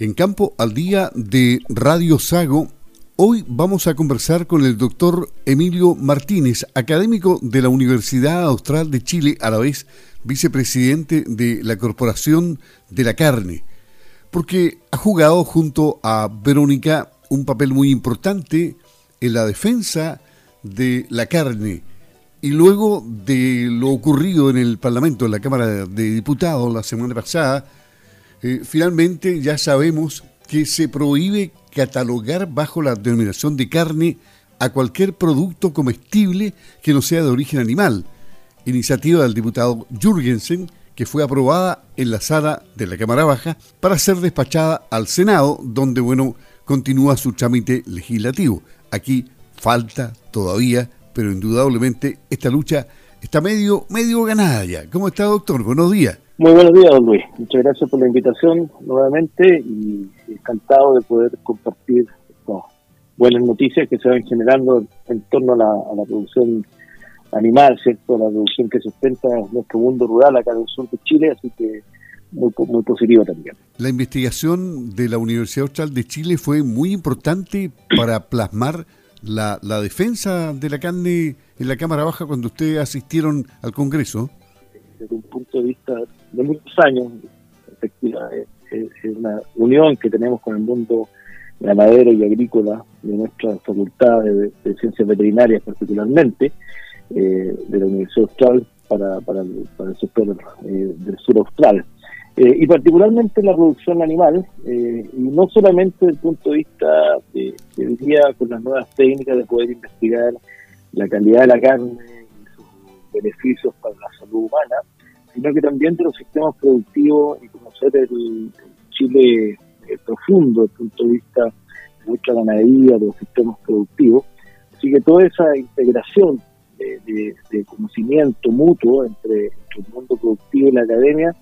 En Campo al Día de Radio Sago, hoy vamos a conversar con el doctor Emilio Martínez, académico de la Universidad Austral de Chile, a la vez vicepresidente de la Corporación de la Carne, porque ha jugado junto a Verónica un papel muy importante en la defensa de la carne. Y luego de lo ocurrido en el Parlamento, en la Cámara de Diputados la semana pasada, eh, finalmente ya sabemos que se prohíbe catalogar bajo la denominación de carne a cualquier producto comestible que no sea de origen animal. Iniciativa del diputado Jürgensen, que fue aprobada en la sala de la Cámara Baja para ser despachada al Senado, donde, bueno, continúa su trámite legislativo. Aquí falta todavía, pero indudablemente esta lucha está medio, medio ganada ya. ¿Cómo está, doctor? Buenos días. Muy buenos días, don Luis. Muchas gracias por la invitación nuevamente y encantado de poder compartir estas buenas noticias que se van generando en torno a la, producción animal, ¿cierto? La producción que sustenta nuestro mundo rural acá en el sur de Chile, así que muy, muy positiva también. La investigación de la Universidad Austral de Chile fue muy importante para plasmar la, la defensa de la carne en la Cámara Baja cuando ustedes asistieron al Congreso. Desde un punto de vista de muchos años, efectivamente, es, una unión que tenemos con el mundo ganadero y agrícola de nuestra facultad de, ciencias veterinarias particularmente, eh, de la Universidad Austral para, para, el, sector eh, del sur austral. Eh, y particularmente la producción animal, y no solamente desde el punto de vista de, día con las nuevas técnicas de poder investigar la calidad de la carne beneficios para la salud humana, sino que también de los sistemas productivos y conocer el, Chile eh, profundo desde el punto de vista de nuestra ganadería, de los sistemas productivos. Así que toda esa integración de, conocimiento mutuo entre, el mundo productivo y la academia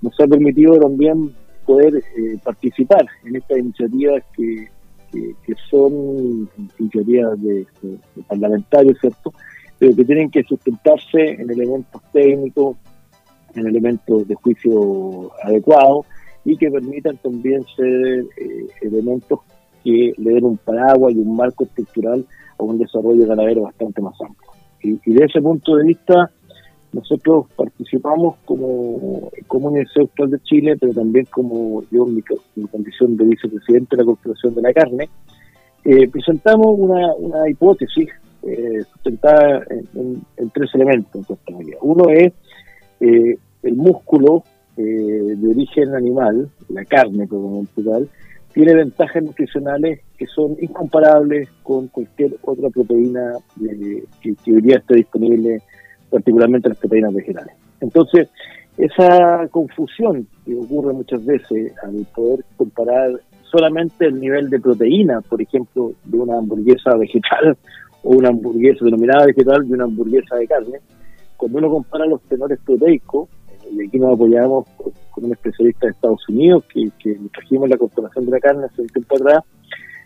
nos ha permitido también poder eh, participar en estas iniciativas que, que, son iniciativas de, parlamentarios, ¿cierto? Pero que tienen que sustentarse en elementos técnicos, en elementos de juicio adecuados y que permitan también ser eh, elementos que le den un paraguas y un marco estructural a un desarrollo ganadero bastante más amplio. Y, de ese punto de vista, nosotros participamos como, como Universidad de Chile, pero también como yo en mi, condición de vicepresidente de la Corporación de la Carne, eh, presentamos una, una hipótesis eh, sustentada en, tres elementos. Uno es eh, el músculo eh, de origen animal, la carne como tal, tiene ventajas nutricionales que son incomparables con cualquier otra proteína que, que, hoy día esté disponible, particularmente las proteínas vegetales. Entonces, esa confusión que ocurre muchas veces al poder comparar solamente el nivel de proteína, por ejemplo, de una hamburguesa vegetal o una hamburguesa denominada vegetal y una hamburguesa de carne, cuando uno compara los tenores proteicos, y aquí nos apoyamos con, un especialista de Estados Unidos que, que trajimos la Corporación de la Carne hace un tiempo atrás,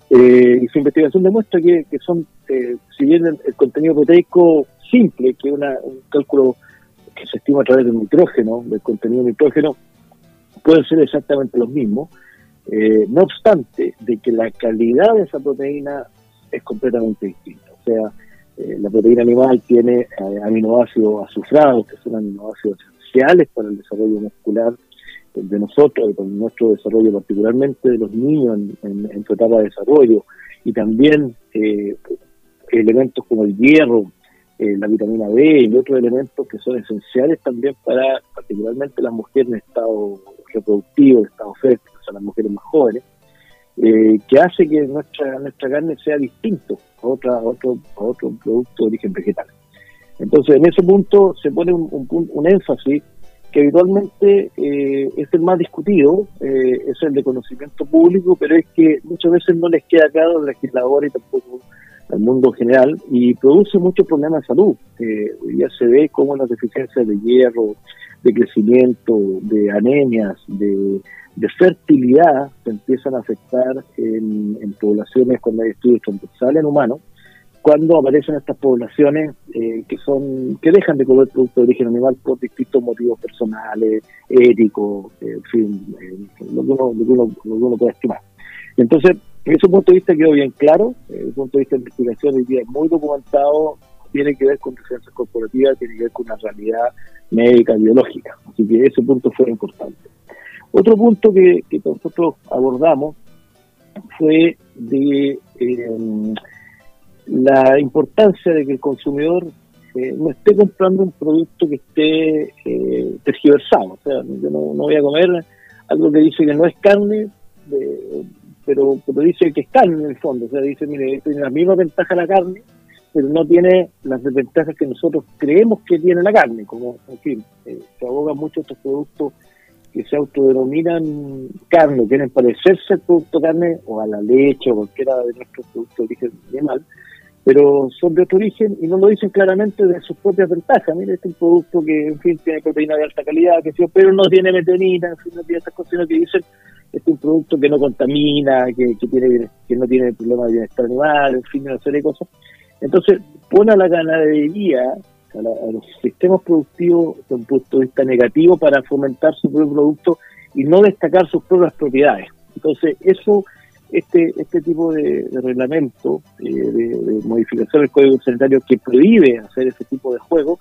eh, y su investigación demuestra que, son, eh, si bien el, contenido proteico simple, que es un cálculo que se estima a través del nitrógeno, del contenido nitrógeno, pueden ser exactamente los mismos, eh, no obstante de que la calidad de esa proteína es completamente distinta. Sea, la proteína animal tiene aminoácidos azufrados, que son aminoácidos para el desarrollo muscular de nosotros, y para nuestro desarrollo particularmente de los niños en, en, su etapa de desarrollo, y también eh, elementos como el hierro, eh, la vitamina B y otros elementos que son esenciales también para particularmente las mujeres en estado reproductivo, en estado fértil, o sea, las mujeres más jóvenes, eh, que hace que nuestra nuestra carne sea distinto a, otra, a otro, a otro producto de origen vegetal. Entonces, en ese punto se pone un, un, énfasis que habitualmente eh, es el más discutido, eh, es el de conocimiento público, pero es que muchas veces no les queda claro al legislador y tampoco al mundo general y produce muchos problemas de salud. Eh, hoy ya se ve cómo las deficiencias de hierro, de crecimiento, de anemias, de, fertilidad se empiezan a afectar en, poblaciones con estudios transversales en humanos cuando aparecen estas poblaciones eh, que son que dejan de comer productos de origen animal por distintos motivos personales, éticos, en fin, lo, que uno, lo, que uno, puede estimar. Entonces, ese punto de vista quedó bien claro, desde el punto de vista de investigación hoy día es muy documentado, tiene que ver con ciencias corporativas, tiene que ver con una realidad médica, biológica. Así que ese punto fue importante. Otro punto que, nosotros abordamos fue de eh, la importancia de que el consumidor eh, no esté comprando un producto que esté eh, tergiversado. O sea, yo no, voy a comer algo que dice que no es carne, pero, pero dice que es carne en el fondo. O sea, dice, mire, tiene la misma ventaja la carne, pero no tiene las desventajas que nosotros creemos que tiene la carne. Como, en fin, eh, se abogan mucho estos productos que se autodenominan carne, quieren parecerse al producto carne o a la leche o cualquiera de nuestros productos de origen animal, pero son de otro origen y no lo dicen claramente de sus propias ventajas. Mire, este es un producto que, en fin, tiene proteína de alta calidad, que pero no tiene metionina, en fin, no tiene esas cosas que dicen es un producto que no contamina, que, tiene que no tiene problemas de bienestar animal, en fin, una serie de cosas. Entonces, pone a la ganadería a, los sistemas productivos desde un punto de vista negativo para fomentar su propio producto y no destacar sus propias propiedades. Entonces, eso, este, este tipo de, reglamento, eh, de, modificación del Código Sanitario que prohíbe hacer ese tipo de juego,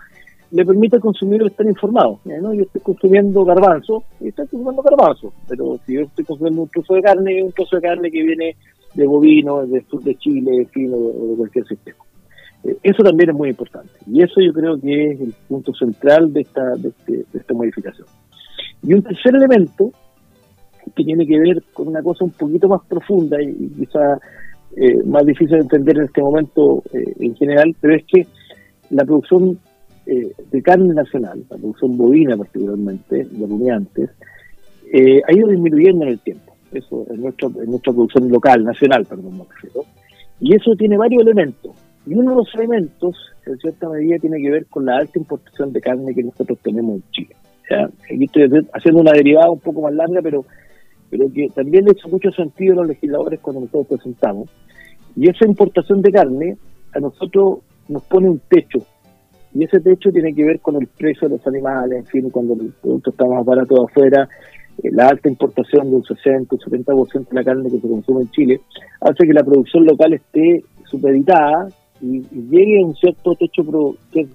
le permite al consumidor estar informado. ¿no? Yo estoy consumiendo garbanzo, y estoy consumiendo garbanzo, pero si yo estoy consumiendo un trozo de carne, un trozo de carne que viene de bovino, del sur de Chile, en fin, o de cualquier sistema. Eso también es muy importante y eso yo creo que es el punto central de esta, de, este, esta modificación. Y un tercer elemento que tiene que ver con una cosa un poquito más profunda y, quizá eh, más difícil de entender en este momento eh, en general, pero es que la producción eh, de carne nacional, la producción bovina particularmente, de rumiantes, ha ido disminuyendo en el tiempo. Eso en nuestra, producción local, nacional, perdón, me refiero. Y eso tiene varios elementos. Y uno de los elementos, en cierta medida, tiene que ver con la alta importación de carne que nosotros tenemos en Chile. aquí estoy haciendo una derivada un poco más larga, pero, pero que también le hecho mucho sentido a los legisladores cuando nosotros presentamos. Y esa importación de carne a nosotros nos pone un techo. Y ese techo tiene que ver con el precio de los animales, en fin, cuando el producto está más barato de afuera, eh, la alta importación de un 60, un 70% de la carne que se consume en Chile, hace que la producción local esté supeditada y, llegue a un cierto techo,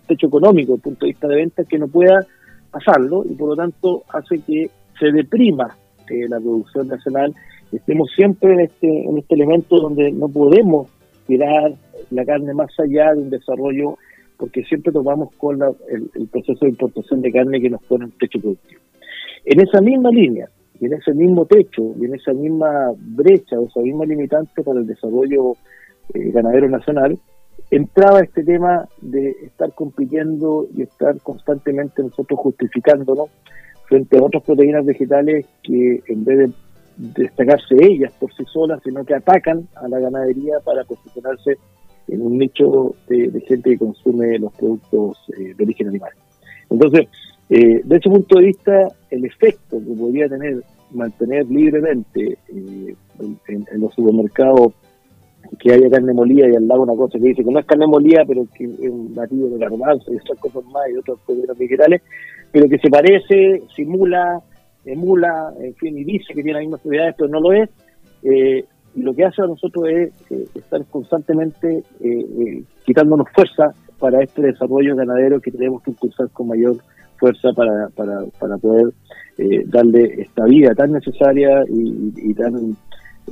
techo económico desde el punto de vista de ventas que no pueda pasarlo y por lo tanto hace que se deprima eh, la producción nacional. Estemos siempre en este, en este elemento donde no podemos tirar la carne más allá de un desarrollo porque siempre tomamos con el, proceso de importación de carne que nos pone un techo productivo. En esa misma línea, y en ese mismo techo, y en esa misma brecha o esa misma limitante para el desarrollo eh, ganadero nacional, entraba este tema de estar compitiendo y estar constantemente nosotros justificándonos frente a otras proteínas vegetales que en vez de destacarse ellas por sí solas, sino que atacan a la ganadería para posicionarse en un nicho de, gente que consume los productos eh, de origen animal. Entonces, eh, de ese punto de vista, el efecto que podría tener mantener libremente eh, en, los supermercados que haya carne molida y al lado una cosa que dice que no es carne molida, pero que es un batido de garbanzo y otras cosas más y otros productos vegetales, pero que se parece, simula, emula, en fin, y dice que tiene las mismas propiedades, pero no lo es. Eh, y lo que hace a nosotros es eh, estar constantemente eh, quitándonos fuerza para este desarrollo ganadero que tenemos que impulsar con mayor fuerza para, para, para poder darle esta vida tan necesaria y, y tan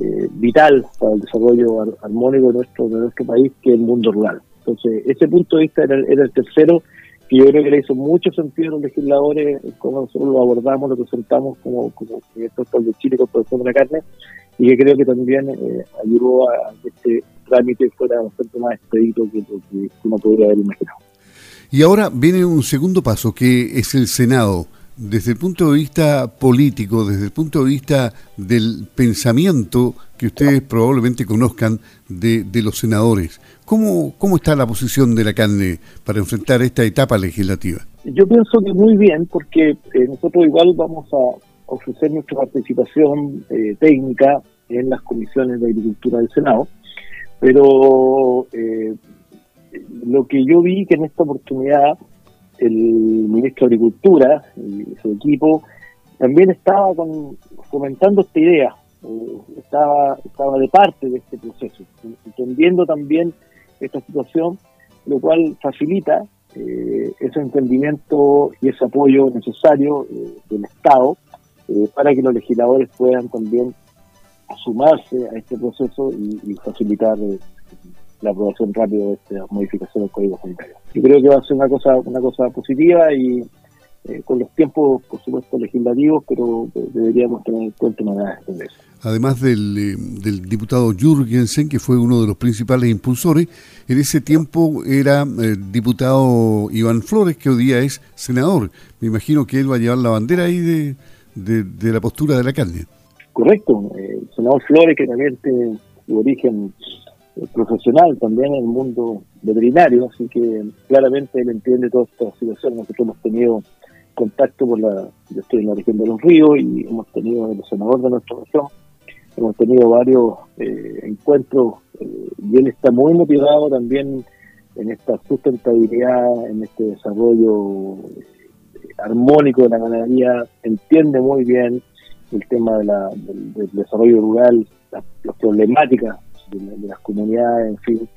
eh, vital para el desarrollo armónico de nuestro, de nuestro país, que es el mundo rural. Entonces, ese punto de vista era, el tercero, que yo creo que le hizo mucho sentido a los legisladores, como nosotros lo abordamos, lo presentamos como, como proyecto de Chile con producción de la carne, y que creo que también eh, ayudó a que este trámite fuera bastante más expedito que lo que uno podría haber imaginado. Y ahora viene un segundo paso, que es el Senado desde el punto de vista político, desde el punto de vista del pensamiento que ustedes probablemente conozcan de, los senadores, ¿cómo, ¿cómo está la posición de la carne para enfrentar esta etapa legislativa? Yo pienso que muy bien, porque eh, nosotros igual vamos a ofrecer nuestra participación eh, técnica en las comisiones de agricultura del Senado, pero eh, lo que yo vi que en esta oportunidad el ministro de Agricultura y su equipo también estaba con, comentando esta idea, eh, estaba, estaba de parte de este proceso, entendiendo también esta situación, lo cual facilita eh, ese entendimiento y ese apoyo necesario eh, del Estado para que los legisladores puedan también sumarse a este proceso y, facilitar la aprobación rápida de esta modificación del Código Sanitario. Yo creo que va a ser una cosa, una cosa positiva y eh, con los tiempos, por supuesto, legislativos, pero deberíamos tener en cuenta una de eso. Además del, eh, del diputado Jürgensen, que fue uno de los principales impulsores, en ese tiempo era el eh, diputado Iván Flores, que hoy día es senador. Me imagino que él va a llevar la bandera ahí de, de, la postura de la carne. Correcto, el senador Flores, que también tiene su origen profesional también en el mundo veterinario, así que claramente él entiende toda esta situación. Nosotros hemos tenido contacto con la, yo estoy en la región de los ríos y hemos tenido el senador de nuestra región, hemos tenido varios eh, encuentros eh, y él está muy motivado también en esta sustentabilidad, en este desarrollo eh, armónico de la ganadería, entiende muy bien el tema de la, del, desarrollo rural, las problemáticas de, las comunidades, en fin,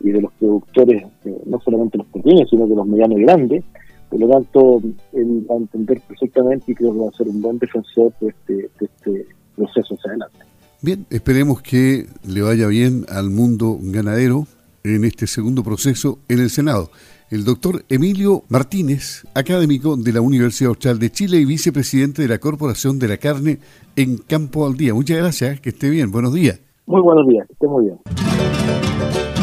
y de los productores, no solamente los pequeños, sino de los medianos y grandes, por lo tanto, él va a entender perfectamente y creo que va a ser un buen defensor de este, este proceso hacia adelante. Bien, esperemos que le vaya bien al mundo ganadero en este segundo proceso en el Senado. El doctor Emilio Martínez, académico de la Universidad Austral de Chile y vicepresidente de la Corporación de la Carne en Campo al Día. Muchas gracias, que esté bien, buenos días. Muy buenos días, que esté muy bien.